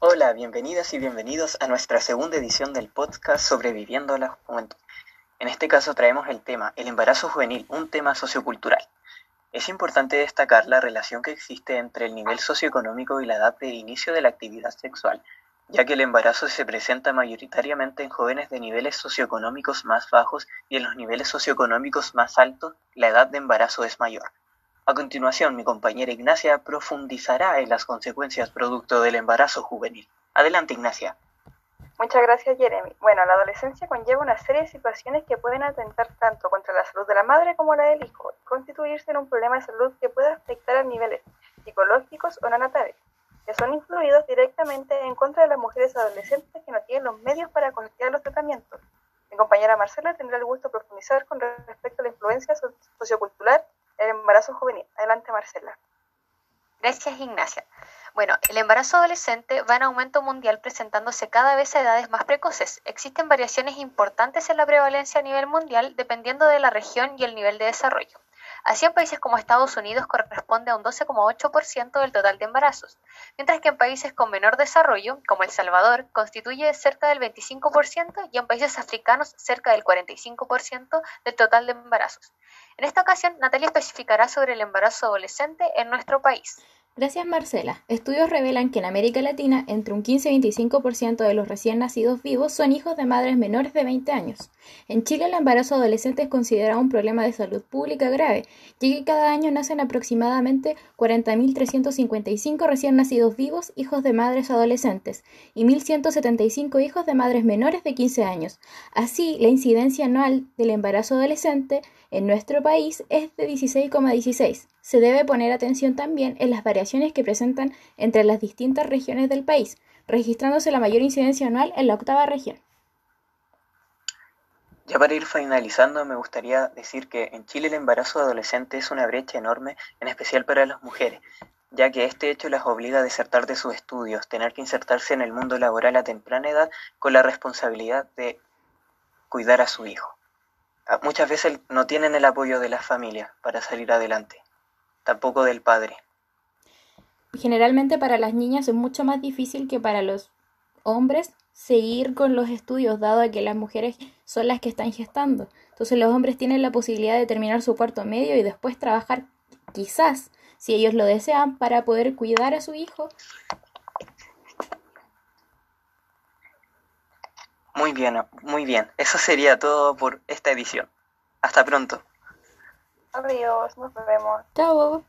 Hola, bienvenidas y bienvenidos a nuestra segunda edición del podcast Sobreviviendo a la Juventud. En este caso traemos el tema el embarazo juvenil, un tema sociocultural. Es importante destacar la relación que existe entre el nivel socioeconómico y la edad de inicio de la actividad sexual, ya que el embarazo se presenta mayoritariamente en jóvenes de niveles socioeconómicos más bajos y en los niveles socioeconómicos más altos la edad de embarazo es mayor. A continuación, mi compañera Ignacia profundizará en las consecuencias producto del embarazo juvenil. Adelante, Ignacia. Muchas gracias, Jeremy. Bueno, la adolescencia conlleva una serie de situaciones que pueden atentar tanto contra la salud de la madre como la del hijo y constituirse en un problema de salud que puede afectar a niveles psicológicos o neonatales, que son influidos directamente en contra de las mujeres adolescentes que no tienen los medios para costear los tratamientos. Mi compañera Marcela tendrá el gusto de profundizar con respecto a la influencia sociocultural el embarazo juvenil. Adelante, Marcela. Gracias, Ignacia. Bueno, el embarazo adolescente va en aumento mundial presentándose cada vez a edades más precoces. Existen variaciones importantes en la prevalencia a nivel mundial dependiendo de la región y el nivel de desarrollo. Así en países como Estados Unidos corresponde a un 12,8% del total de embarazos, mientras que en países con menor desarrollo, como El Salvador, constituye cerca del 25% y en países africanos cerca del 45% del total de embarazos. En esta ocasión, Natalia especificará sobre el embarazo adolescente en nuestro país. Gracias Marcela. Estudios revelan que en América Latina entre un 15 y 25% de los recién nacidos vivos son hijos de madres menores de 20 años. En Chile el embarazo adolescente es considerado un problema de salud pública grave, ya que cada año nacen aproximadamente 40.355 recién nacidos vivos hijos de madres adolescentes y 1.175 hijos de madres menores de 15 años. Así, la incidencia anual del embarazo adolescente en nuestro país es de 16,16. Se debe poner atención también en las variaciones que presentan entre las distintas regiones del país, registrándose la mayor incidencia anual en la octava región. Ya para ir finalizando, me gustaría decir que en Chile el embarazo adolescente es una brecha enorme, en especial para las mujeres, ya que este hecho las obliga a desertar de sus estudios, tener que insertarse en el mundo laboral a temprana edad con la responsabilidad de cuidar a su hijo. Ah, muchas veces no tienen el apoyo de la familia para salir adelante, tampoco del padre. Generalmente para las niñas es mucho más difícil que para los hombres seguir con los estudios, dado que las mujeres son las que están gestando. Entonces los hombres tienen la posibilidad de terminar su cuarto medio y después trabajar, quizás, si ellos lo desean, para poder cuidar a su hijo Muy bien, muy bien. Eso sería todo por esta edición. Hasta pronto. Adiós, nos vemos. Chao.